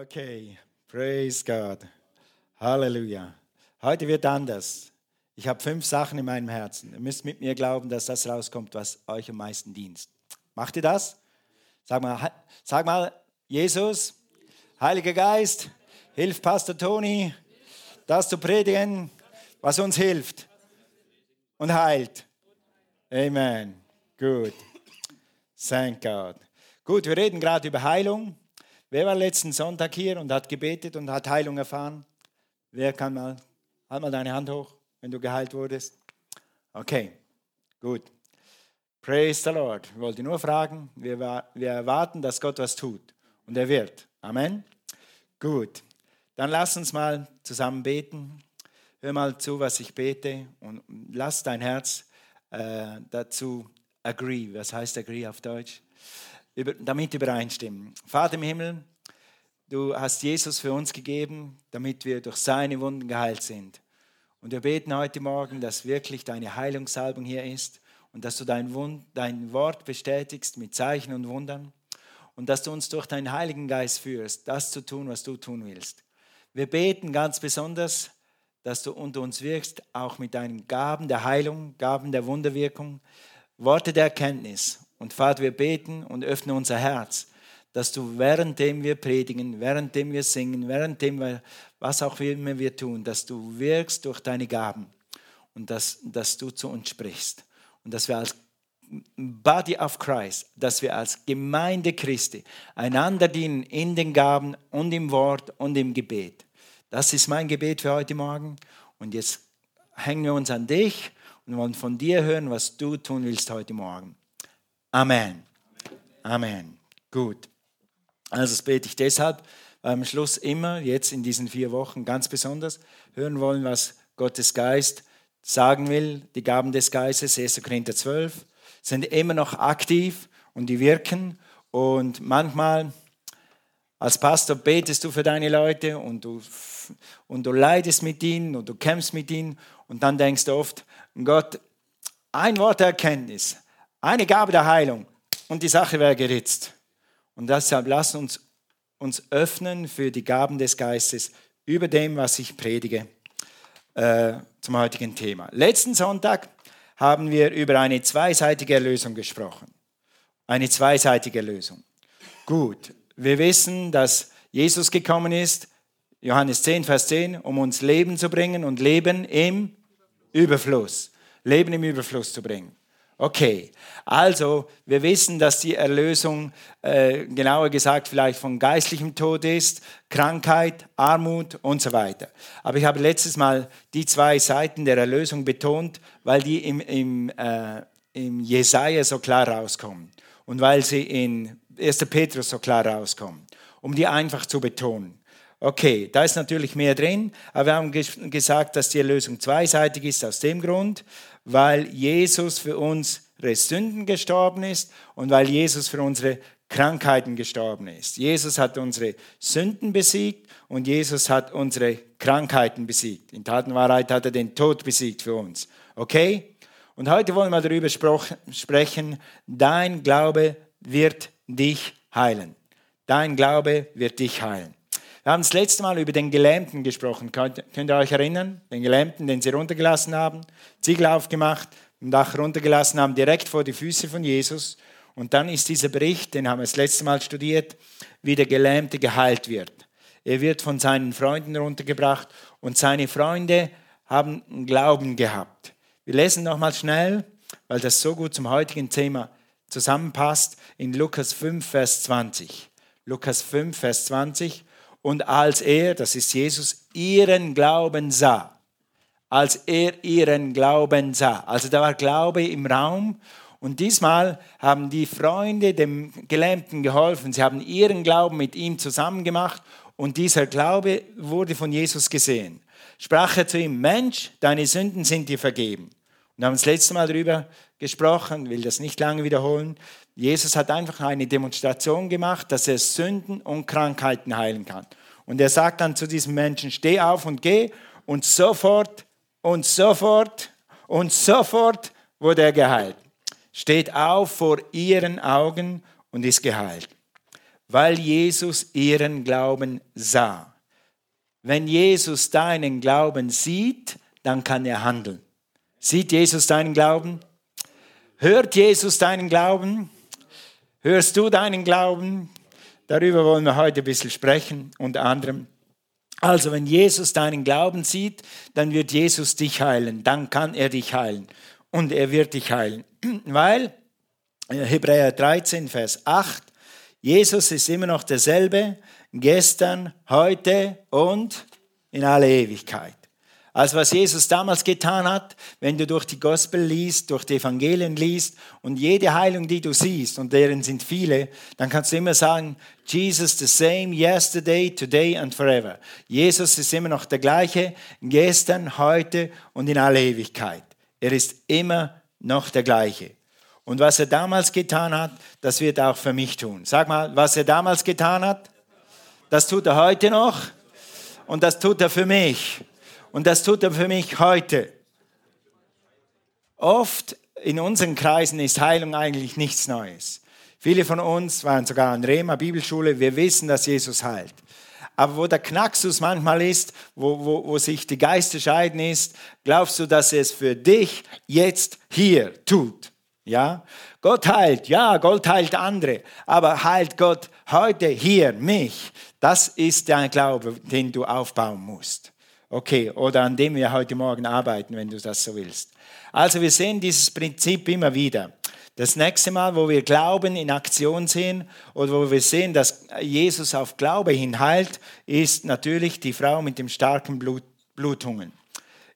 Okay, praise God. Halleluja. Heute wird anders. Ich habe fünf Sachen in meinem Herzen. Ihr müsst mit mir glauben, dass das rauskommt, was euch am meisten dient. Macht ihr das? Sag mal, sag mal Jesus, Heiliger Geist, hilf Pastor Toni, das zu predigen, was uns hilft und heilt. Amen. Gut. Thank God. Gut, wir reden gerade über Heilung. Wer war letzten Sonntag hier und hat gebetet und hat Heilung erfahren? Wer kann mal, halt mal deine Hand hoch, wenn du geheilt wurdest. Okay, gut. Praise the Lord. Ich wollte nur fragen, wir, wir erwarten, dass Gott was tut. Und er wird. Amen. Gut. Dann lass uns mal zusammen beten. Hör mal zu, was ich bete und lass dein Herz äh, dazu agree. Was heißt agree auf Deutsch? Damit übereinstimmen. Vater im Himmel, du hast Jesus für uns gegeben, damit wir durch seine Wunden geheilt sind. Und wir beten heute Morgen, dass wirklich deine Heilungssalbung hier ist und dass du dein, Wund, dein Wort bestätigst mit Zeichen und Wundern und dass du uns durch deinen Heiligen Geist führst, das zu tun, was du tun willst. Wir beten ganz besonders, dass du unter uns wirkst, auch mit deinen Gaben der Heilung, Gaben der Wunderwirkung, Worte der Erkenntnis und Vater, wir beten und öffnen unser Herz, dass du währenddem wir predigen, währenddem wir singen, währenddem wir, was auch immer wir tun, dass du wirkst durch deine Gaben und dass, dass du zu uns sprichst. Und dass wir als Body of Christ, dass wir als Gemeinde Christi einander dienen in den Gaben und im Wort und im Gebet. Das ist mein Gebet für heute Morgen. Und jetzt hängen wir uns an dich und wollen von dir hören, was du tun willst heute Morgen. Amen. Amen. Gut. Also das bete ich deshalb, weil am Schluss immer, jetzt in diesen vier Wochen ganz besonders, hören wollen, was Gottes Geist sagen will. Die Gaben des Geistes, 1. Korinther 12, sind immer noch aktiv und die wirken. Und manchmal als Pastor betest du für deine Leute und du, und du leidest mit ihnen und du kämpfst mit ihnen und dann denkst du oft, Gott, ein Wort Erkenntnis, eine Gabe der Heilung und die Sache wäre geritzt. Und deshalb lass uns uns öffnen für die Gaben des Geistes über dem, was ich predige äh, zum heutigen Thema. Letzten Sonntag haben wir über eine zweiseitige Erlösung gesprochen. Eine zweiseitige Erlösung. Gut, wir wissen, dass Jesus gekommen ist, Johannes 10, Vers 10, um uns Leben zu bringen und Leben im Überfluss. Leben im Überfluss zu bringen. Okay, also wir wissen, dass die Erlösung, äh, genauer gesagt, vielleicht von geistlichem Tod ist, Krankheit, Armut und so weiter. Aber ich habe letztes Mal die zwei Seiten der Erlösung betont, weil die im, im, äh, im Jesaja so klar rauskommen und weil sie in 1. Petrus so klar rauskommen, um die einfach zu betonen. Okay, da ist natürlich mehr drin, aber wir haben gesagt, dass die Erlösung zweiseitig ist aus dem Grund, weil Jesus für unsere Sünden gestorben ist und weil Jesus für unsere Krankheiten gestorben ist. Jesus hat unsere Sünden besiegt und Jesus hat unsere Krankheiten besiegt. In Tat und Wahrheit hat er den Tod besiegt für uns. Okay? Und heute wollen wir darüber sprechen, dein Glaube wird dich heilen. Dein Glaube wird dich heilen. Wir haben das letzte Mal über den Gelähmten gesprochen. Könnt, könnt ihr euch erinnern? Den Gelähmten, den sie runtergelassen haben, Ziegel aufgemacht, im Dach runtergelassen haben, direkt vor die Füße von Jesus. Und dann ist dieser Bericht, den haben wir das letzte Mal studiert, wie der Gelähmte geheilt wird. Er wird von seinen Freunden runtergebracht und seine Freunde haben Glauben gehabt. Wir lesen nochmal schnell, weil das so gut zum heutigen Thema zusammenpasst, in Lukas 5, Vers 20. Lukas 5, Vers 20. Und als er, das ist Jesus, ihren Glauben sah, als er ihren Glauben sah, also da war Glaube im Raum und diesmal haben die Freunde dem Gelähmten geholfen. Sie haben ihren Glauben mit ihm zusammen gemacht und dieser Glaube wurde von Jesus gesehen. Sprach er zu ihm, Mensch, deine Sünden sind dir vergeben. Und haben das letzte Mal darüber gesprochen, will das nicht lange wiederholen. Jesus hat einfach eine Demonstration gemacht, dass er Sünden und Krankheiten heilen kann. Und er sagt dann zu diesem Menschen, steh auf und geh. Und sofort und sofort und sofort wurde er geheilt. Steht auf vor ihren Augen und ist geheilt. weil Jesus ihren Glauben sah. Wenn Jesus deinen Glauben sieht, dann kann er handeln. Sieht Jesus deinen Glauben? Hört Jesus deinen Glauben? Hörst du deinen Glauben? Darüber wollen wir heute ein bisschen sprechen, unter anderem. Also, wenn Jesus deinen Glauben sieht, dann wird Jesus dich heilen. Dann kann er dich heilen. Und er wird dich heilen. Weil, Hebräer 13, Vers 8, Jesus ist immer noch derselbe, gestern, heute und in alle Ewigkeit. Also was Jesus damals getan hat, wenn du durch die Gospel liest, durch die Evangelien liest und jede Heilung, die du siehst, und deren sind viele, dann kannst du immer sagen, Jesus the same yesterday, today and forever. Jesus ist immer noch der gleiche, gestern, heute und in alle Ewigkeit. Er ist immer noch der gleiche. Und was er damals getan hat, das wird er auch für mich tun. Sag mal, was er damals getan hat, das tut er heute noch und das tut er für mich. Und das tut er für mich heute. Oft in unseren Kreisen ist Heilung eigentlich nichts Neues. Viele von uns waren sogar an Rema Bibelschule. Wir wissen, dass Jesus heilt. Aber wo der Knacksus manchmal ist, wo, wo, wo sich die Geister scheiden ist, glaubst du, dass er es für dich jetzt hier tut? Ja? Gott heilt, ja, Gott heilt andere, aber heilt Gott heute hier mich? Das ist der Glaube, den du aufbauen musst. Okay, oder an dem wir heute Morgen arbeiten, wenn du das so willst. Also wir sehen dieses Prinzip immer wieder. Das nächste Mal, wo wir Glauben in Aktion sehen oder wo wir sehen, dass Jesus auf Glaube hin heilt, ist natürlich die Frau mit dem starken Blut, Blutungen.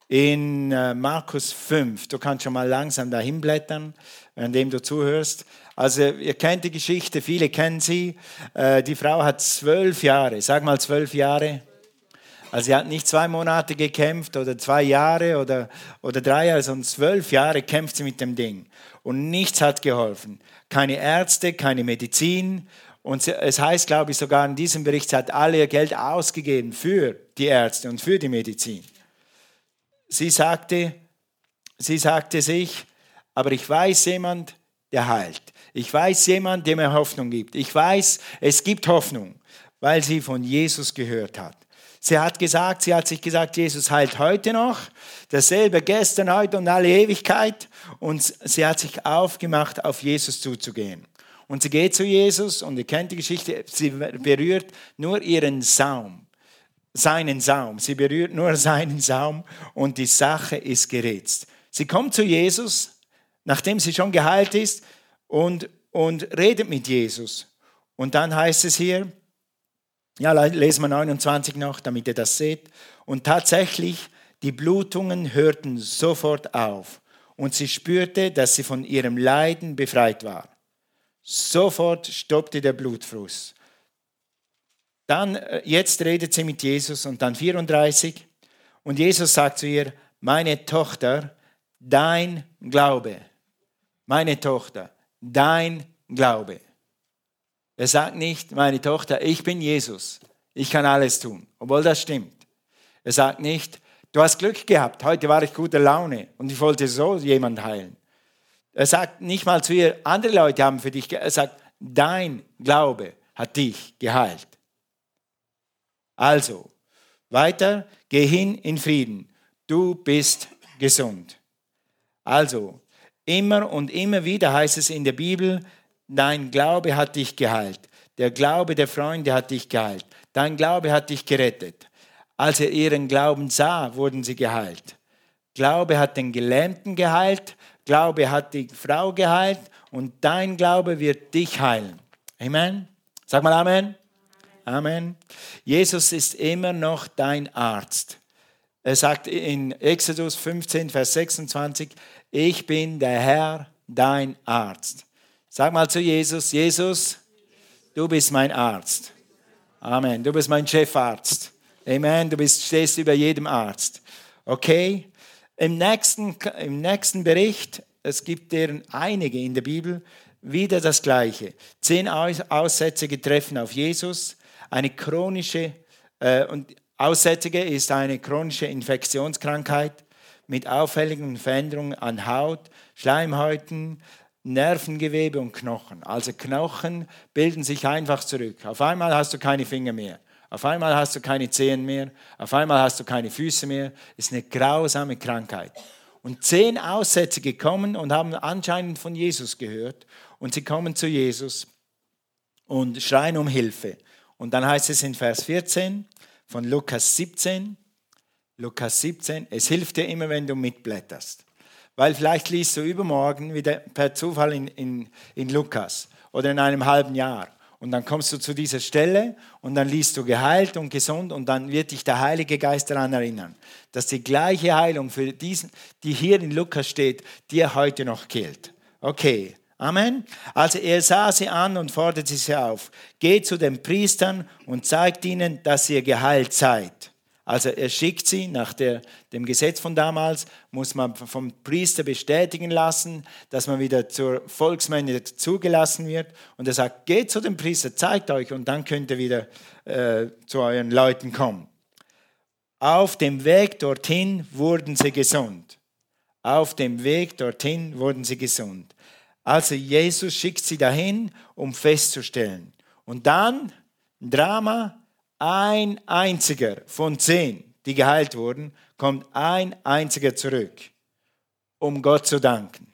In äh, Markus 5, du kannst schon mal langsam dahin blättern, währenddem du zuhörst. Also ihr kennt die Geschichte, viele kennen sie. Äh, die Frau hat zwölf Jahre, sag mal zwölf Jahre also sie hat nicht zwei Monate gekämpft oder zwei Jahre oder, oder drei Jahre, sondern zwölf Jahre kämpft sie mit dem Ding. Und nichts hat geholfen. Keine Ärzte, keine Medizin. Und es heißt, glaube ich, sogar in diesem Bericht, sie hat alle ihr Geld ausgegeben für die Ärzte und für die Medizin. Sie sagte, sie sagte sich, aber ich weiß jemand, der heilt. Ich weiß jemand, der mir Hoffnung gibt. Ich weiß, es gibt Hoffnung, weil sie von Jesus gehört hat. Sie hat gesagt, sie hat sich gesagt, Jesus heilt heute noch, dasselbe gestern, heute und alle Ewigkeit. Und sie hat sich aufgemacht, auf Jesus zuzugehen. Und sie geht zu Jesus und ihr kennt die Geschichte, sie berührt nur ihren Saum, seinen Saum. Sie berührt nur seinen Saum und die Sache ist geritzt. Sie kommt zu Jesus, nachdem sie schon geheilt ist, und, und redet mit Jesus. Und dann heißt es hier, ja, lesen wir 29 noch, damit ihr das seht. Und tatsächlich, die Blutungen hörten sofort auf und sie spürte, dass sie von ihrem Leiden befreit war. Sofort stoppte der Blutfluss. Dann, äh, jetzt redet sie mit Jesus und dann 34. Und Jesus sagt zu ihr, meine Tochter, dein Glaube. Meine Tochter, dein Glaube. Er sagt nicht, meine Tochter, ich bin Jesus, ich kann alles tun, obwohl das stimmt. Er sagt nicht, du hast Glück gehabt, heute war ich guter Laune und ich wollte so jemand heilen. Er sagt nicht mal zu ihr, andere Leute haben für dich, er sagt, dein Glaube hat dich geheilt. Also, weiter, geh hin in Frieden, du bist gesund. Also, immer und immer wieder heißt es in der Bibel, Dein Glaube hat dich geheilt. Der Glaube der Freunde hat dich geheilt. Dein Glaube hat dich gerettet. Als er ihren Glauben sah, wurden sie geheilt. Glaube hat den Gelähmten geheilt. Glaube hat die Frau geheilt. Und dein Glaube wird dich heilen. Amen. Sag mal Amen. Amen. Jesus ist immer noch dein Arzt. Er sagt in Exodus 15, Vers 26, ich bin der Herr, dein Arzt. Sag mal zu Jesus, Jesus, du bist mein Arzt. Amen. Du bist mein Chefarzt. Amen. Du bist, stehst über jedem Arzt. Okay? Im nächsten, Im nächsten Bericht, es gibt deren einige in der Bibel, wieder das Gleiche. Zehn Aussätzige treffen auf Jesus. Eine chronische, äh, und Aussätzige ist eine chronische Infektionskrankheit mit auffälligen Veränderungen an Haut, Schleimhäuten, Nervengewebe und Knochen. Also Knochen bilden sich einfach zurück. Auf einmal hast du keine Finger mehr. Auf einmal hast du keine Zehen mehr. Auf einmal hast du keine Füße mehr. Ist eine grausame Krankheit. Und zehn Aussätzige kommen und haben anscheinend von Jesus gehört. Und sie kommen zu Jesus und schreien um Hilfe. Und dann heißt es in Vers 14 von Lukas 17, Lukas 17, es hilft dir immer, wenn du mitblätterst. Weil vielleicht liest du übermorgen wieder per Zufall in, in, in Lukas oder in einem halben Jahr. Und dann kommst du zu dieser Stelle und dann liest du geheilt und gesund und dann wird dich der Heilige Geist daran erinnern, dass die gleiche Heilung für diesen, die hier in Lukas steht, dir heute noch gilt. Okay, Amen. Also er sah sie an und forderte sie auf. Geht zu den Priestern und zeigt ihnen, dass ihr geheilt seid. Also er schickt sie nach der, dem Gesetz von damals, muss man vom Priester bestätigen lassen, dass man wieder zur Volksmenge zugelassen wird. Und er sagt, geht zu dem Priester, zeigt euch und dann könnt ihr wieder äh, zu euren Leuten kommen. Auf dem Weg dorthin wurden sie gesund. Auf dem Weg dorthin wurden sie gesund. Also Jesus schickt sie dahin, um festzustellen. Und dann, Drama, ein einziger von zehn, die geheilt wurden, kommt ein einziger zurück, um Gott zu danken.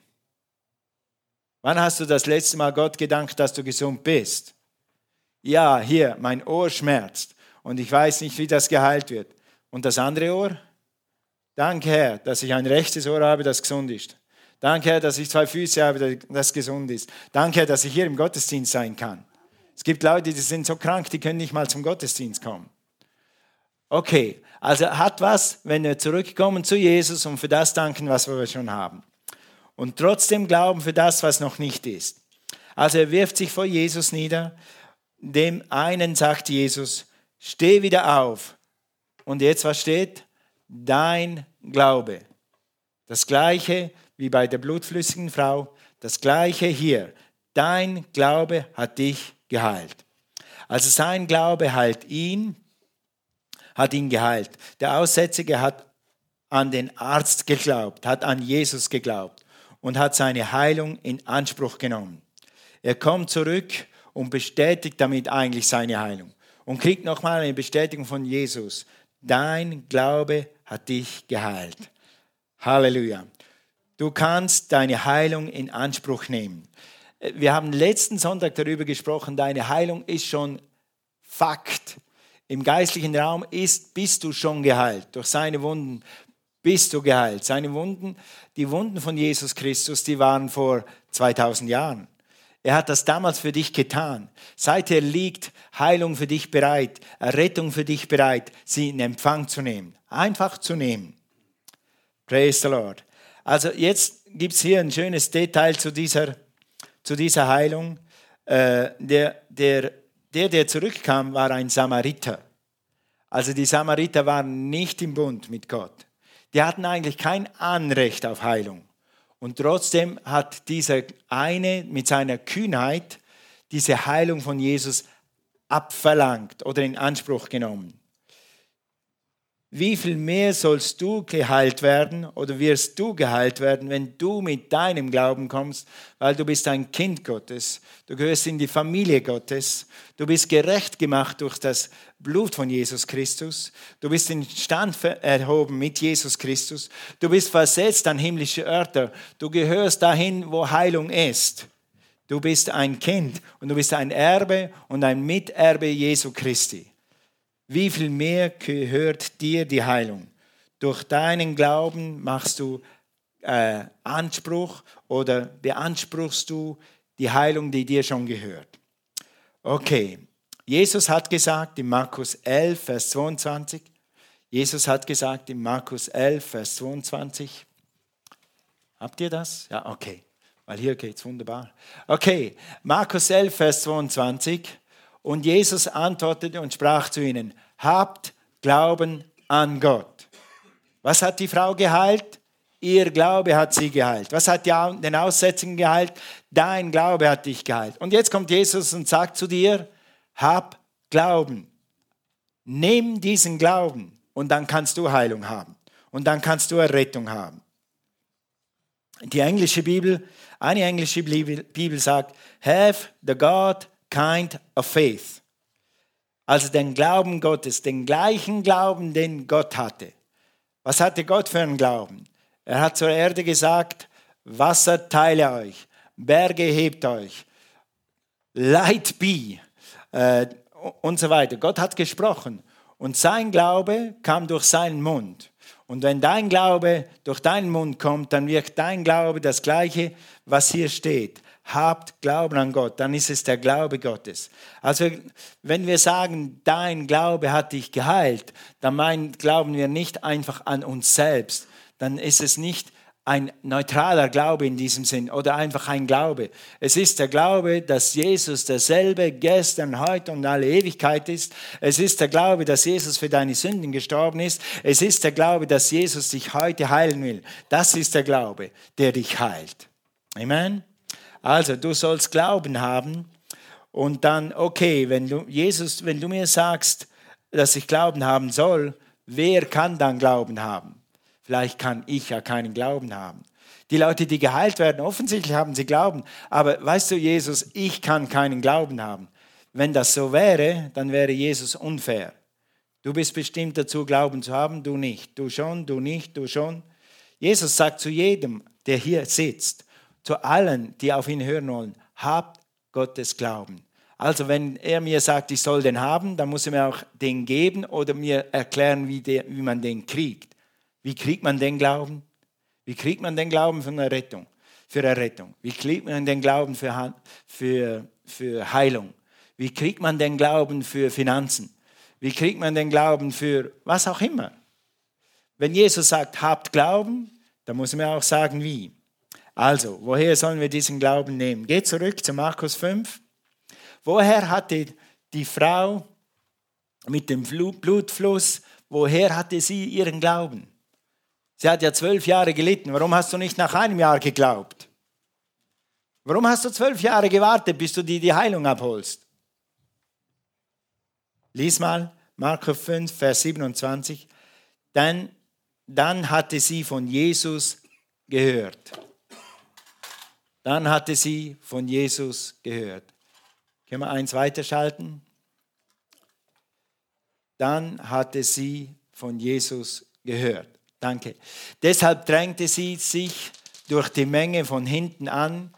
Wann hast du das letzte Mal Gott gedankt, dass du gesund bist? Ja, hier, mein Ohr schmerzt und ich weiß nicht, wie das geheilt wird. Und das andere Ohr? Danke, Herr, dass ich ein rechtes Ohr habe, das gesund ist. Danke, Herr, dass ich zwei Füße habe, das gesund ist. Danke, Herr, dass ich hier im Gottesdienst sein kann. Es gibt Leute, die sind so krank, die können nicht mal zum Gottesdienst kommen. Okay, also hat was, wenn wir zurückkommen zu Jesus und für das danken, was wir schon haben. Und trotzdem glauben für das, was noch nicht ist. Also er wirft sich vor Jesus nieder. Dem einen sagt Jesus, steh wieder auf. Und jetzt was steht? Dein Glaube. Das gleiche wie bei der blutflüssigen Frau, das gleiche hier. Dein Glaube hat dich geheilt. Also sein Glaube heilt ihn, hat ihn geheilt. Der Aussätzige hat an den Arzt geglaubt, hat an Jesus geglaubt und hat seine Heilung in Anspruch genommen. Er kommt zurück und bestätigt damit eigentlich seine Heilung und kriegt nochmal eine Bestätigung von Jesus. Dein Glaube hat dich geheilt. Halleluja. Du kannst deine Heilung in Anspruch nehmen. Wir haben letzten Sonntag darüber gesprochen, deine Heilung ist schon Fakt. Im geistlichen Raum ist, bist du schon geheilt. Durch seine Wunden bist du geheilt. Seine Wunden, die Wunden von Jesus Christus, die waren vor 2000 Jahren. Er hat das damals für dich getan. Seither liegt Heilung für dich bereit, Rettung für dich bereit, sie in Empfang zu nehmen. Einfach zu nehmen. Praise the Lord. Also jetzt gibt es hier ein schönes Detail zu dieser zu dieser Heilung. Äh, der, der, der, der zurückkam, war ein Samariter. Also die Samariter waren nicht im Bund mit Gott. Die hatten eigentlich kein Anrecht auf Heilung. Und trotzdem hat dieser eine mit seiner Kühnheit diese Heilung von Jesus abverlangt oder in Anspruch genommen wie viel mehr sollst du geheilt werden oder wirst du geheilt werden, wenn du mit deinem Glauben kommst, weil du bist ein Kind Gottes, du gehörst in die Familie Gottes, du bist gerecht gemacht durch das Blut von Jesus Christus, du bist in Stand erhoben mit Jesus Christus, du bist versetzt an himmlische Örter, du gehörst dahin, wo Heilung ist. Du bist ein Kind und du bist ein Erbe und ein Miterbe Jesu Christi wie viel mehr gehört dir die Heilung? Durch deinen Glauben machst du äh, Anspruch oder beanspruchst du die Heilung, die dir schon gehört. Okay, Jesus hat gesagt in Markus 11, Vers 22, Jesus hat gesagt in Markus 11, Vers 22, habt ihr das? Ja, okay, weil hier geht es wunderbar. Okay, Markus 11, Vers 22, und Jesus antwortete und sprach zu ihnen, habt Glauben an Gott. Was hat die Frau geheilt? Ihr Glaube hat sie geheilt. Was hat den Aussätzigen geheilt? Dein Glaube hat dich geheilt. Und jetzt kommt Jesus und sagt zu dir, hab Glauben. Nimm diesen Glauben und dann kannst du Heilung haben. Und dann kannst du Errettung haben. Die englische Bibel, eine englische Bibel, sagt, have the God kind of faith. Also den Glauben Gottes, den gleichen Glauben, den Gott hatte. Was hatte Gott für einen Glauben? Er hat zur Erde gesagt, Wasser teile euch, Berge hebt euch, Light be äh, und so weiter. Gott hat gesprochen und sein Glaube kam durch seinen Mund. Und wenn dein Glaube durch deinen Mund kommt, dann wirkt dein Glaube das gleiche, was hier steht. Habt Glauben an Gott, dann ist es der Glaube Gottes. Also wenn wir sagen, dein Glaube hat dich geheilt, dann meinen, glauben wir nicht einfach an uns selbst. Dann ist es nicht ein neutraler Glaube in diesem Sinn oder einfach ein Glaube. Es ist der Glaube, dass Jesus derselbe gestern, heute und alle Ewigkeit ist. Es ist der Glaube, dass Jesus für deine Sünden gestorben ist. Es ist der Glaube, dass Jesus dich heute heilen will. Das ist der Glaube, der dich heilt. Amen. Also, du sollst Glauben haben und dann, okay, wenn du, Jesus, wenn du mir sagst, dass ich Glauben haben soll, wer kann dann Glauben haben? Vielleicht kann ich ja keinen Glauben haben. Die Leute, die geheilt werden, offensichtlich haben sie Glauben. Aber weißt du, Jesus, ich kann keinen Glauben haben. Wenn das so wäre, dann wäre Jesus unfair. Du bist bestimmt dazu, Glauben zu haben, du nicht. Du schon, du nicht, du schon. Jesus sagt zu jedem, der hier sitzt, zu allen, die auf ihn hören wollen, habt Gottes Glauben. Also wenn er mir sagt, ich soll den haben, dann muss er mir auch den geben oder mir erklären, wie, der, wie man den kriegt. Wie kriegt man den Glauben? Wie kriegt man den Glauben für eine Rettung? Für Errettung? Wie kriegt man den Glauben für, für, für Heilung? Wie kriegt man den Glauben für Finanzen? Wie kriegt man den Glauben für was auch immer? Wenn Jesus sagt, habt Glauben, dann muss man auch sagen, wie. Also, woher sollen wir diesen Glauben nehmen? Geht zurück zu Markus 5. Woher hatte die Frau mit dem Blutfluss, woher hatte sie ihren Glauben? Sie hat ja zwölf Jahre gelitten. Warum hast du nicht nach einem Jahr geglaubt? Warum hast du zwölf Jahre gewartet, bis du dir die Heilung abholst? Lies mal Markus 5, Vers 27. Dann, dann hatte sie von Jesus gehört. Dann hatte sie von Jesus gehört. Können wir eins weiterschalten? Dann hatte sie von Jesus gehört. Danke. Deshalb drängte sie sich durch die Menge von hinten an,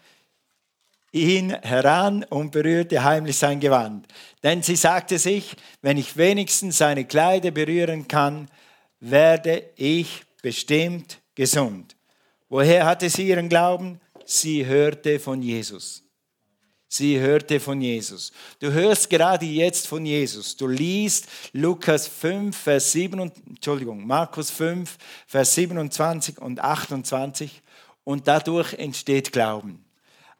ihn heran und berührte heimlich sein Gewand. Denn sie sagte sich, wenn ich wenigstens seine Kleider berühren kann, werde ich bestimmt gesund. Woher hatte sie ihren Glauben? Sie hörte von Jesus. Sie hörte von Jesus. Du hörst gerade jetzt von Jesus. Du liest Lukas 5, Vers 7, Entschuldigung, Markus 5, Vers 27 und 28 und dadurch entsteht Glauben.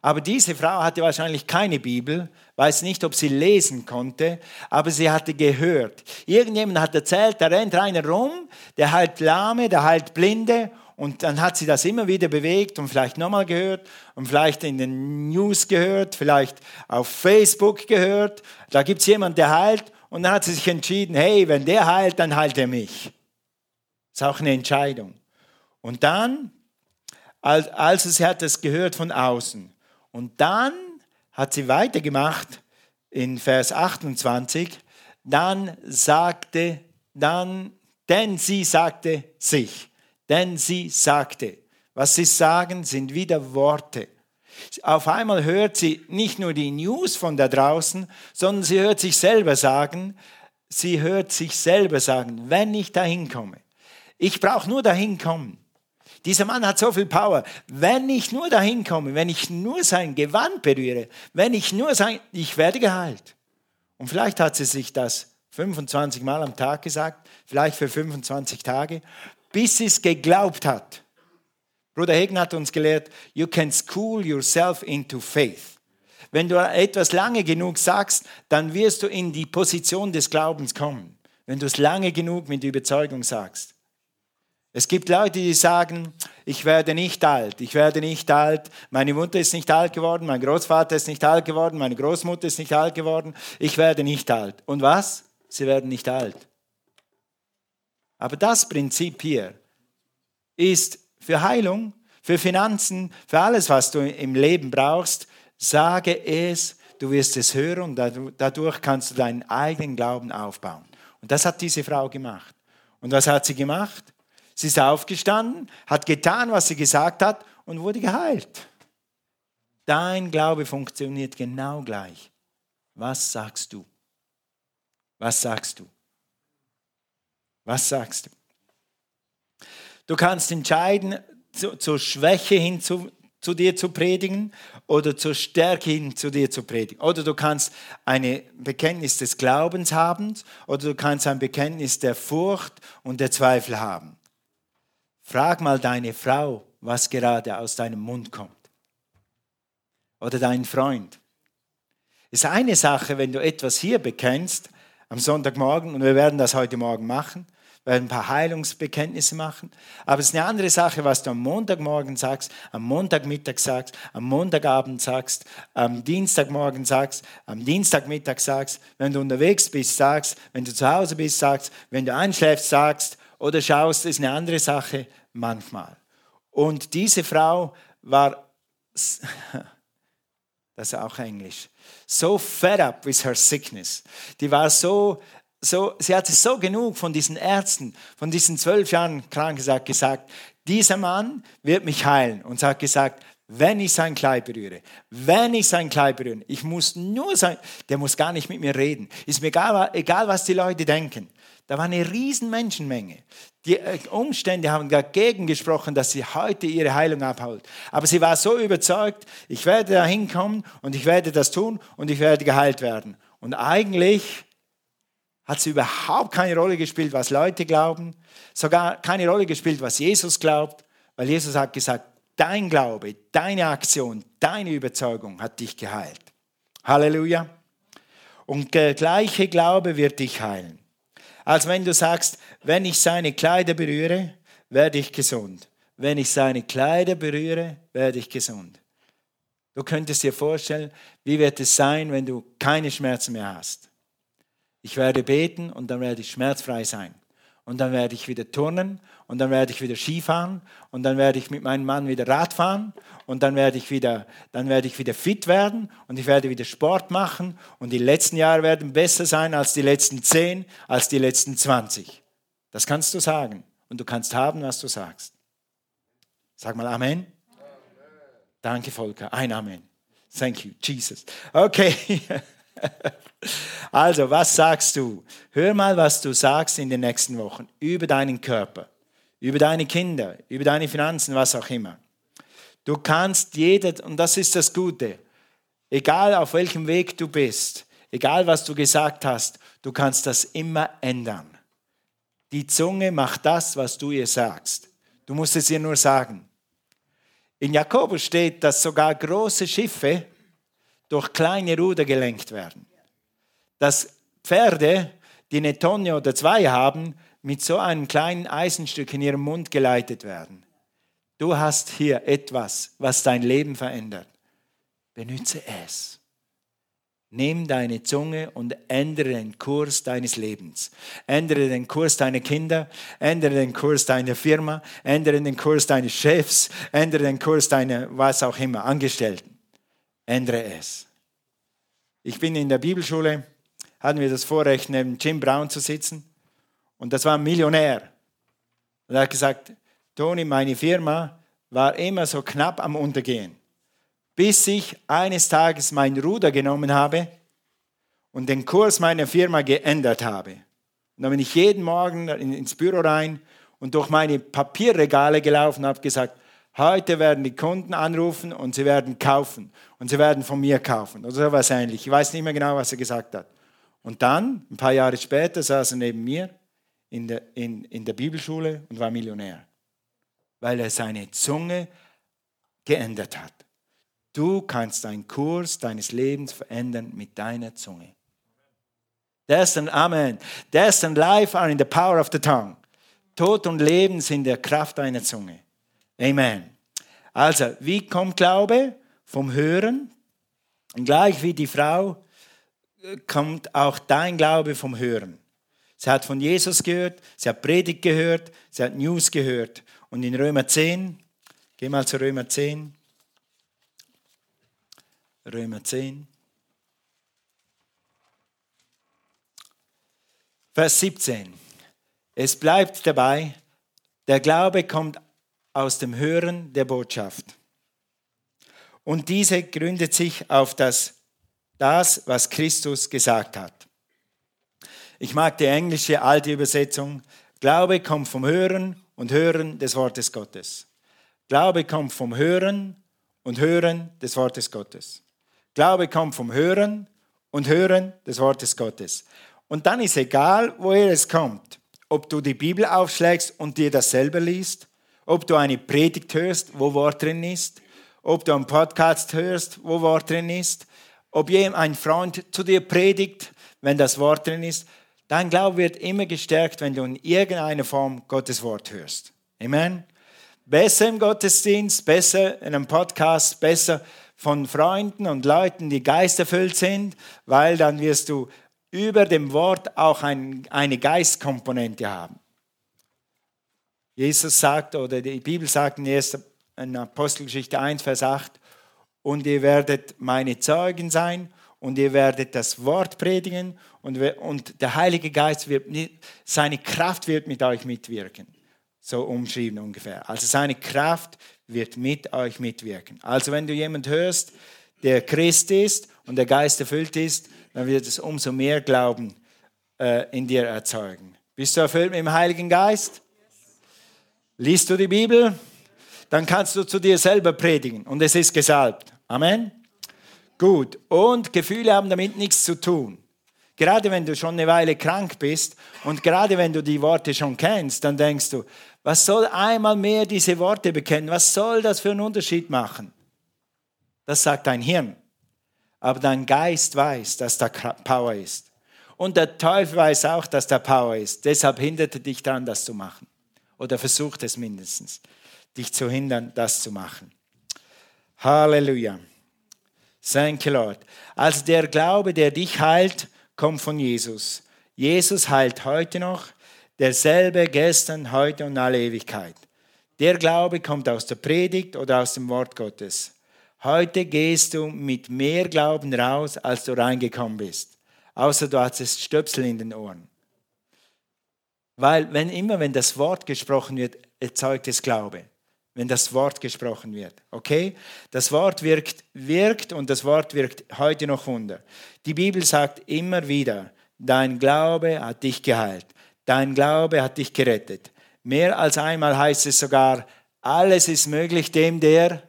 Aber diese Frau hatte wahrscheinlich keine Bibel, weiß nicht, ob sie lesen konnte, aber sie hatte gehört. Irgendjemand hat erzählt, da rennt einer rum, der heilt Lahme, der heilt Blinde und dann hat sie das immer wieder bewegt und vielleicht nochmal gehört und vielleicht in den News gehört, vielleicht auf Facebook gehört. Da gibt es jemanden, der heilt und dann hat sie sich entschieden, hey, wenn der heilt, dann heilt er mich. Das ist auch eine Entscheidung. Und dann, also sie hat das gehört von außen. Und dann hat sie weitergemacht in Vers 28, dann sagte, dann, denn sie sagte sich denn sie sagte. Was sie sagen, sind wieder Worte. Auf einmal hört sie nicht nur die News von da draußen, sondern sie hört sich selber sagen, sie hört sich selber sagen, wenn ich dahin komme. Ich brauche nur dahin kommen. Dieser Mann hat so viel Power. Wenn ich nur dahin komme, wenn ich nur sein Gewand berühre, wenn ich nur sein, ich werde geheilt. Und vielleicht hat sie sich das 25 Mal am Tag gesagt, vielleicht für 25 Tage bis es geglaubt hat. Bruder Hegen hat uns gelehrt, you can school yourself into faith. Wenn du etwas lange genug sagst, dann wirst du in die Position des Glaubens kommen. Wenn du es lange genug mit Überzeugung sagst. Es gibt Leute, die sagen, ich werde nicht alt, ich werde nicht alt, meine Mutter ist nicht alt geworden, mein Großvater ist nicht alt geworden, meine Großmutter ist nicht alt geworden, ich werde nicht alt. Und was? Sie werden nicht alt. Aber das Prinzip hier ist für Heilung, für Finanzen, für alles, was du im Leben brauchst, sage es, du wirst es hören und dadurch kannst du deinen eigenen Glauben aufbauen. Und das hat diese Frau gemacht. Und was hat sie gemacht? Sie ist aufgestanden, hat getan, was sie gesagt hat und wurde geheilt. Dein Glaube funktioniert genau gleich. Was sagst du? Was sagst du? Was sagst du? Du kannst entscheiden, zu, zur Schwäche hin zu, zu dir zu predigen oder zur Stärke hin zu dir zu predigen. Oder du kannst ein Bekenntnis des Glaubens haben oder du kannst ein Bekenntnis der Furcht und der Zweifel haben. Frag mal deine Frau, was gerade aus deinem Mund kommt. Oder deinen Freund. Es ist eine Sache, wenn du etwas hier bekennst, am Sonntagmorgen, und wir werden das heute Morgen machen, werden ein paar Heilungsbekenntnisse machen. Aber es ist eine andere Sache, was du am Montagmorgen sagst, am Montagmittag sagst, am Montagabend sagst, am Dienstagmorgen sagst, am Dienstagmittag sagst, wenn du unterwegs bist, sagst, wenn du zu Hause bist, sagst, wenn du einschläfst, sagst. Oder schaust, ist eine andere Sache manchmal. Und diese Frau war, das ist auch Englisch, so fed up with her sickness. Die war so so, sie hatte so genug von diesen Ärzten, von diesen zwölf Jahren krank gesagt, gesagt, dieser Mann wird mich heilen. Und sie hat gesagt, wenn ich sein Kleid berühre, wenn ich sein Kleid berühre, ich muss nur sein, der muss gar nicht mit mir reden. Ist mir egal, egal was die Leute denken. Da war eine riesen Menschenmenge. Die äh, Umstände haben dagegen gesprochen, dass sie heute ihre Heilung abholt. Aber sie war so überzeugt, ich werde da hinkommen und ich werde das tun und ich werde geheilt werden. Und eigentlich hat es überhaupt keine Rolle gespielt, was Leute glauben, sogar keine Rolle gespielt, was Jesus glaubt, weil Jesus hat gesagt, dein Glaube, deine Aktion, deine Überzeugung hat dich geheilt. Halleluja. Und der gleiche Glaube wird dich heilen. Als wenn du sagst, wenn ich seine Kleider berühre, werde ich gesund. Wenn ich seine Kleider berühre, werde ich gesund. Du könntest dir vorstellen, wie wird es sein, wenn du keine Schmerzen mehr hast. Ich werde beten und dann werde ich schmerzfrei sein. Und dann werde ich wieder turnen und dann werde ich wieder Skifahren und dann werde ich mit meinem Mann wieder Rad fahren und dann werde ich wieder, dann werde ich wieder fit werden und ich werde wieder Sport machen und die letzten Jahre werden besser sein als die letzten zehn, als die letzten zwanzig. Das kannst du sagen und du kannst haben, was du sagst. Sag mal. Amen. Danke, Volker. Ein Amen. Thank you, Jesus. Okay. Also, was sagst du? Hör mal, was du sagst in den nächsten Wochen über deinen Körper, über deine Kinder, über deine Finanzen, was auch immer. Du kannst jeder, und das ist das Gute, egal auf welchem Weg du bist, egal was du gesagt hast, du kannst das immer ändern. Die Zunge macht das, was du ihr sagst. Du musst es ihr nur sagen. In Jakobus steht, dass sogar große Schiffe durch kleine Ruder gelenkt werden dass Pferde, die eine Tonne oder zwei haben, mit so einem kleinen Eisenstück in ihrem Mund geleitet werden. Du hast hier etwas, was dein Leben verändert. Benütze es. Nimm deine Zunge und ändere den Kurs deines Lebens. Ändere den Kurs deiner Kinder, ändere den Kurs deiner Firma, ändere den Kurs deines Chefs, ändere den Kurs deiner, was auch immer, Angestellten. Ändere es. Ich bin in der Bibelschule hatten wir das Vorrecht, neben Jim Brown zu sitzen. Und das war ein Millionär. Und er hat gesagt, Toni, meine Firma war immer so knapp am Untergehen, bis ich eines Tages mein Ruder genommen habe und den Kurs meiner Firma geändert habe. Und dann bin ich jeden Morgen ins Büro rein und durch meine Papierregale gelaufen und habe gesagt, heute werden die Kunden anrufen und sie werden kaufen und sie werden von mir kaufen oder so was ähnlich. Ich weiß nicht mehr genau, was er gesagt hat. Und dann, ein paar Jahre später, saß er neben mir in der, in, in der Bibelschule und war Millionär, weil er seine Zunge geändert hat. Du kannst deinen Kurs deines Lebens verändern mit deiner Zunge. Death Amen. And life are in the power of the tongue. Tod und Leben sind in der Kraft deiner Zunge. Amen. Also, wie kommt Glaube? Vom Hören. Und gleich wie die Frau kommt auch dein Glaube vom Hören. Sie hat von Jesus gehört, sie hat Predigt gehört, sie hat News gehört. Und in Römer 10, Geh mal zu Römer 10. Römer 10. Vers 17. Es bleibt dabei, der Glaube kommt aus dem Hören der Botschaft. Und diese gründet sich auf das, das, was Christus gesagt hat. Ich mag die englische alte Übersetzung. Glaube kommt vom Hören und Hören des Wortes Gottes. Glaube kommt vom Hören und Hören des Wortes Gottes. Glaube kommt vom Hören und Hören des Wortes Gottes. Und dann ist egal, woher es kommt. Ob du die Bibel aufschlägst und dir das selber liest, ob du eine Predigt hörst, wo Wort drin ist, ob du einen Podcast hörst, wo Wort drin ist, ob ein Freund zu dir predigt, wenn das Wort drin ist. Dein Glaube wird immer gestärkt, wenn du in irgendeiner Form Gottes Wort hörst. Amen. Besser im Gottesdienst, besser in einem Podcast, besser von Freunden und Leuten, die geisterfüllt sind, weil dann wirst du über dem Wort auch ein, eine Geistkomponente haben. Jesus sagt, oder die Bibel sagt in, 1, in Apostelgeschichte 1, Vers 8, und ihr werdet meine Zeugen sein und ihr werdet das Wort predigen und, und der Heilige Geist wird, seine Kraft wird mit euch mitwirken. So umschrieben ungefähr. Also seine Kraft wird mit euch mitwirken. Also wenn du jemand hörst, der Christ ist und der Geist erfüllt ist, dann wird es umso mehr Glauben äh, in dir erzeugen. Bist du erfüllt mit dem Heiligen Geist? Liest du die Bibel? Dann kannst du zu dir selber predigen und es ist gesalbt. Amen. Gut. Und Gefühle haben damit nichts zu tun. Gerade wenn du schon eine Weile krank bist und gerade wenn du die Worte schon kennst, dann denkst du, was soll einmal mehr diese Worte bekennen? Was soll das für einen Unterschied machen? Das sagt dein Hirn aber dein Geist weiß, dass da Power ist. Und der Teufel weiß auch, dass da Power ist. Deshalb hindert er dich daran, das zu machen. Oder versucht es mindestens, dich zu hindern, das zu machen. Halleluja. Thank you, Lord. Also der Glaube, der dich heilt, kommt von Jesus. Jesus heilt heute noch, derselbe gestern, heute und alle Ewigkeit. Der Glaube kommt aus der Predigt oder aus dem Wort Gottes. Heute gehst du mit mehr Glauben raus, als du reingekommen bist. Außer du hattest Stöpsel in den Ohren. Weil wenn immer, wenn das Wort gesprochen wird, erzeugt es Glaube. Wenn das Wort gesprochen wird. Okay? Das Wort wirkt, wirkt und das Wort wirkt heute noch Wunder. Die Bibel sagt immer wieder, dein Glaube hat dich geheilt. Dein Glaube hat dich gerettet. Mehr als einmal heißt es sogar, alles ist möglich dem, der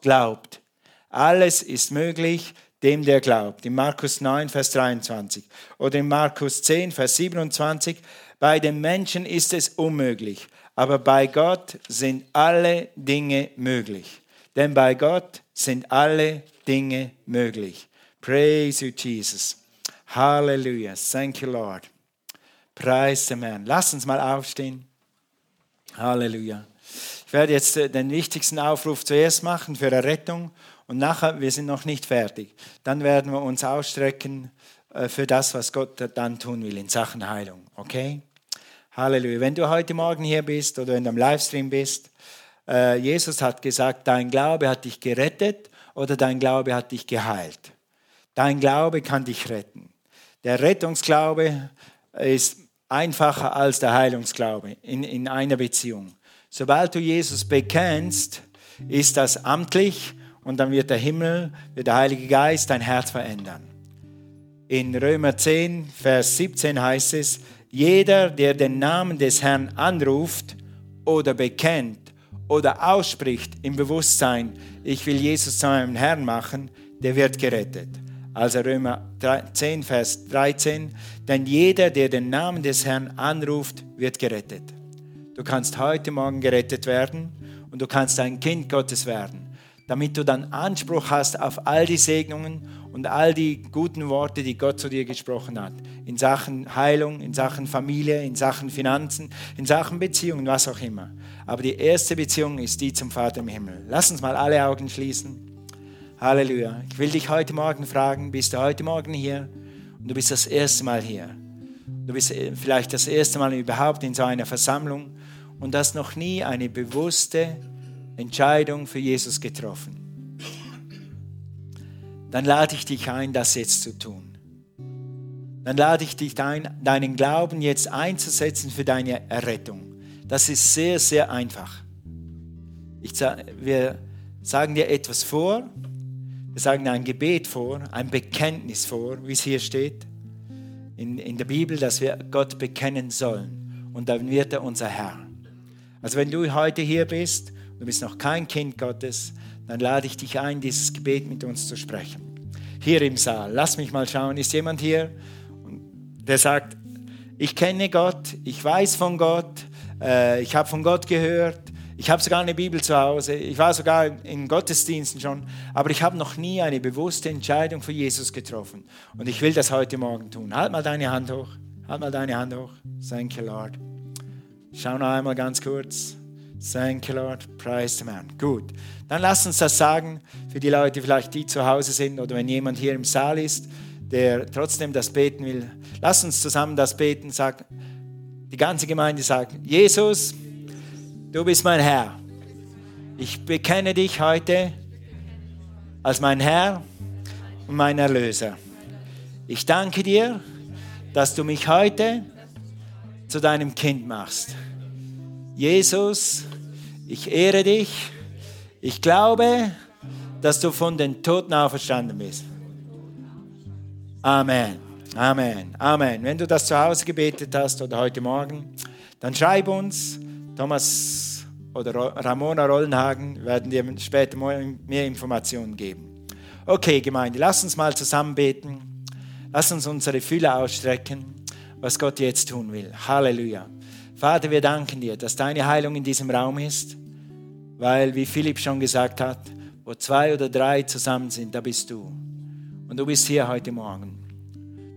glaubt. Alles ist möglich dem, der glaubt. In Markus 9, Vers 23 oder in Markus 10, Vers 27. Bei den Menschen ist es unmöglich, aber bei Gott sind alle Dinge möglich. Denn bei Gott sind alle Dinge möglich. Praise you, Jesus. Halleluja. Thank you, Lord. Preis dem Herrn. Lass uns mal aufstehen. Halleluja. Ich werde jetzt äh, den wichtigsten Aufruf zuerst machen für Errettung und nachher, wir sind noch nicht fertig. Dann werden wir uns ausstrecken äh, für das, was Gott dann tun will in Sachen Heilung. Okay? Halleluja. Wenn du heute Morgen hier bist oder in einem Livestream bist, äh, Jesus hat gesagt, dein Glaube hat dich gerettet oder dein Glaube hat dich geheilt. Dein Glaube kann dich retten. Der Rettungsglaube ist einfacher als der Heilungsglaube in, in einer Beziehung. Sobald du Jesus bekennst, ist das amtlich und dann wird der Himmel, wird der Heilige Geist dein Herz verändern. In Römer 10, Vers 17 heißt es, jeder, der den Namen des Herrn anruft oder bekennt oder ausspricht im Bewusstsein, ich will Jesus zu meinem Herrn machen, der wird gerettet. Also Römer 10, Vers 13, denn jeder, der den Namen des Herrn anruft, wird gerettet. Du kannst heute Morgen gerettet werden und du kannst ein Kind Gottes werden, damit du dann Anspruch hast auf all die Segnungen und all die guten Worte, die Gott zu dir gesprochen hat. In Sachen Heilung, in Sachen Familie, in Sachen Finanzen, in Sachen Beziehungen, was auch immer. Aber die erste Beziehung ist die zum Vater im Himmel. Lass uns mal alle Augen schließen. Halleluja. Ich will dich heute Morgen fragen, bist du heute Morgen hier und du bist das erste Mal hier? Du bist vielleicht das erste Mal überhaupt in so einer Versammlung und hast noch nie eine bewusste Entscheidung für Jesus getroffen, dann lade ich dich ein, das jetzt zu tun. Dann lade ich dich ein, deinen Glauben jetzt einzusetzen für deine Errettung. Das ist sehr, sehr einfach. Ich, wir sagen dir etwas vor, wir sagen ein Gebet vor, ein Bekenntnis vor, wie es hier steht in, in der Bibel, dass wir Gott bekennen sollen. Und dann wird er unser Herr. Also wenn du heute hier bist, du bist noch kein Kind Gottes, dann lade ich dich ein, dieses Gebet mit uns zu sprechen. Hier im Saal, lass mich mal schauen, ist jemand hier, der sagt, ich kenne Gott, ich weiß von Gott, äh, ich habe von Gott gehört, ich habe sogar eine Bibel zu Hause, ich war sogar in Gottesdiensten schon, aber ich habe noch nie eine bewusste Entscheidung für Jesus getroffen. Und ich will das heute Morgen tun. Halt mal deine Hand hoch, halt mal deine Hand hoch. Thank you, Lord. Schau noch einmal ganz kurz. Thank you, Lord. Praise the man. Gut. Dann lass uns das sagen für die Leute, vielleicht die zu Hause sind oder wenn jemand hier im Saal ist, der trotzdem das beten will. Lass uns zusammen das beten. Sag, die ganze Gemeinde sagt, Jesus, du bist mein Herr. Ich bekenne dich heute als mein Herr und mein Erlöser. Ich danke dir, dass du mich heute zu deinem Kind machst. Jesus, ich ehre dich. Ich glaube, dass du von den Toten auferstanden bist. Amen. Amen. Amen. Wenn du das zu Hause gebetet hast oder heute Morgen, dann schreib uns. Thomas oder Ramona Rollenhagen werden dir später mehr Informationen geben. Okay, Gemeinde, lass uns mal zusammen beten. Lass uns unsere Fühle ausstrecken, was Gott jetzt tun will. Halleluja. Vater, wir danken dir, dass deine Heilung in diesem Raum ist, weil, wie Philipp schon gesagt hat, wo zwei oder drei zusammen sind, da bist du. Und du bist hier heute Morgen.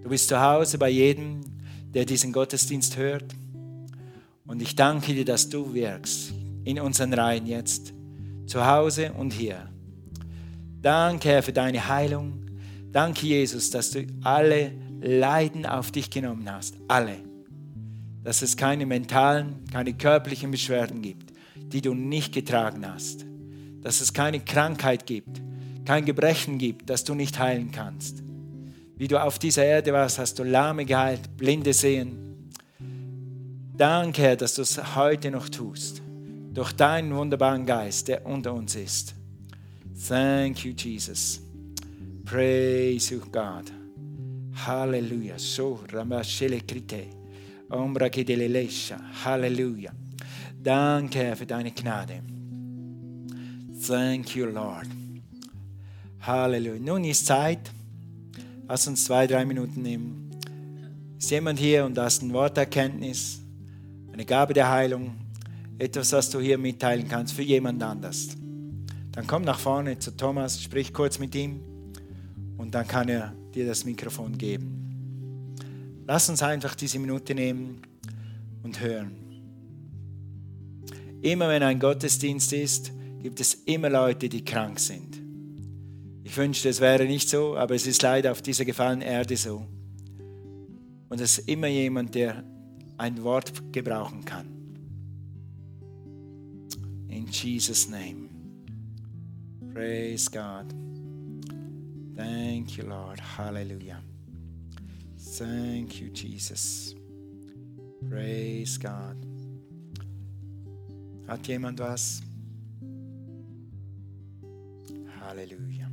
Du bist zu Hause bei jedem, der diesen Gottesdienst hört. Und ich danke dir, dass du wirkst in unseren Reihen jetzt, zu Hause und hier. Danke, Herr, für deine Heilung. Danke, Jesus, dass du alle Leiden auf dich genommen hast. Alle. Dass es keine mentalen, keine körperlichen Beschwerden gibt, die du nicht getragen hast. Dass es keine Krankheit gibt, kein Gebrechen gibt, das du nicht heilen kannst. Wie du auf dieser Erde warst, hast du Lahme geheilt, Blinde sehen. Danke, Herr, dass du es heute noch tust. Durch deinen wunderbaren Geist, der unter uns ist. Thank you, Jesus. Praise you, God. Halleluja. So, Ramashele Krite. Halleluja. Danke, für deine Gnade. Thank you, Lord. Halleluja. Nun ist Zeit. Lass uns zwei, drei Minuten nehmen. Ist jemand hier und hast ein Worterkenntnis, eine Gabe der Heilung, etwas, was du hier mitteilen kannst für jemand anders? Dann komm nach vorne zu Thomas, sprich kurz mit ihm und dann kann er dir das Mikrofon geben. Lass uns einfach diese Minute nehmen und hören. Immer wenn ein Gottesdienst ist, gibt es immer Leute, die krank sind. Ich wünschte, es wäre nicht so, aber es ist leider auf dieser gefallenen Erde so. Und es ist immer jemand, der ein Wort gebrauchen kann. In Jesus' name. Praise God. Thank you, Lord. Hallelujah. Thank you, Jesus. Praise God. Hat jemand was? Halleluja.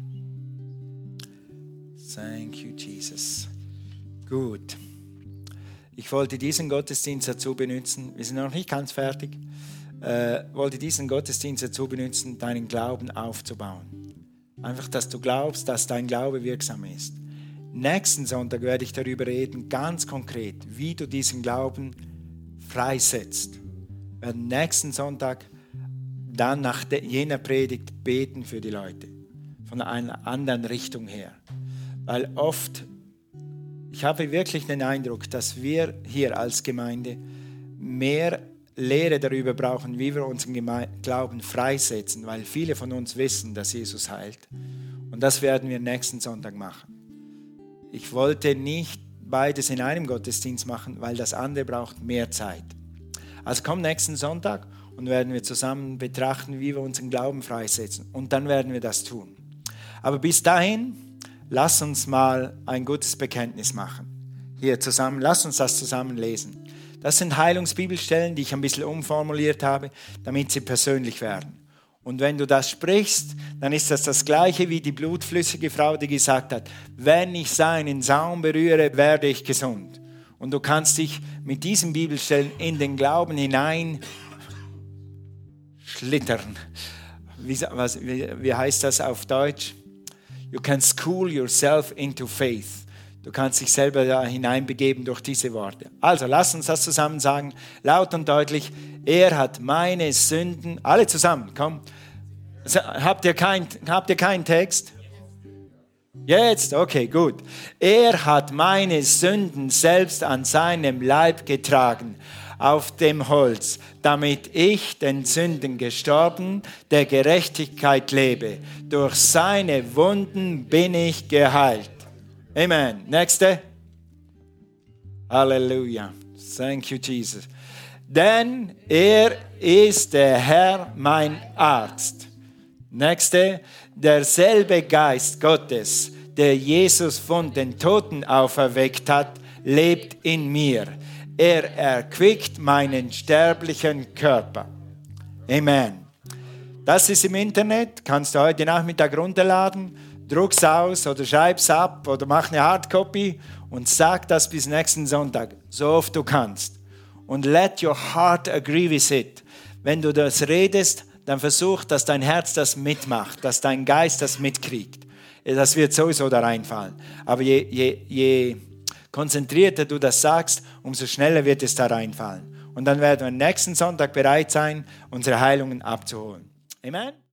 Thank you, Jesus. Gut. Ich wollte diesen Gottesdienst dazu benutzen, wir sind noch nicht ganz fertig, äh, wollte diesen Gottesdienst dazu benutzen, deinen Glauben aufzubauen. Einfach, dass du glaubst, dass dein Glaube wirksam ist. Nächsten Sonntag werde ich darüber reden, ganz konkret, wie du diesen Glauben freisetzt. Wir werden nächsten Sonntag dann nach jener Predigt beten für die Leute, von einer anderen Richtung her. Weil oft, ich habe wirklich den Eindruck, dass wir hier als Gemeinde mehr Lehre darüber brauchen, wie wir unseren Glauben freisetzen, weil viele von uns wissen, dass Jesus heilt. Und das werden wir nächsten Sonntag machen. Ich wollte nicht beides in einem Gottesdienst machen, weil das andere braucht mehr Zeit. Also komm nächsten Sonntag und werden wir zusammen betrachten, wie wir unseren Glauben freisetzen. Und dann werden wir das tun. Aber bis dahin, lass uns mal ein gutes Bekenntnis machen. Hier zusammen, lass uns das zusammen lesen. Das sind Heilungsbibelstellen, die ich ein bisschen umformuliert habe, damit sie persönlich werden. Und wenn du das sprichst, dann ist das das gleiche wie die blutflüssige Frau, die gesagt hat, wenn ich seinen Saum berühre, werde ich gesund. Und du kannst dich mit diesen Bibelstellen in den Glauben hinein schlittern. Wie, was, wie, wie heißt das auf Deutsch? You can school yourself into faith. Du kannst dich selber da hineinbegeben durch diese Worte. Also lass uns das zusammen sagen, laut und deutlich. Er hat meine Sünden, alle zusammen, komm. Habt ihr, kein, habt ihr keinen Text? Jetzt, okay, gut. Er hat meine Sünden selbst an seinem Leib getragen auf dem Holz, damit ich den Sünden gestorben, der Gerechtigkeit lebe. Durch seine Wunden bin ich geheilt. Amen. Nächste. Halleluja. Thank you, Jesus. Denn er ist der Herr, mein Arzt. Nächste. Derselbe Geist Gottes, der Jesus von den Toten auferweckt hat, lebt in mir. Er erquickt meinen sterblichen Körper. Amen. Das ist im Internet, kannst du heute Nachmittag runterladen, druck's aus oder schreib's ab oder mach eine Hardcopy und sag das bis nächsten Sonntag, so oft du kannst. Und let your heart agree with it. Wenn du das redest, dann versuch, dass dein Herz das mitmacht, dass dein Geist das mitkriegt. Das wird sowieso da reinfallen. Aber je, je, je konzentrierter du das sagst, umso schneller wird es da reinfallen. Und dann werden wir nächsten Sonntag bereit sein, unsere Heilungen abzuholen. Amen.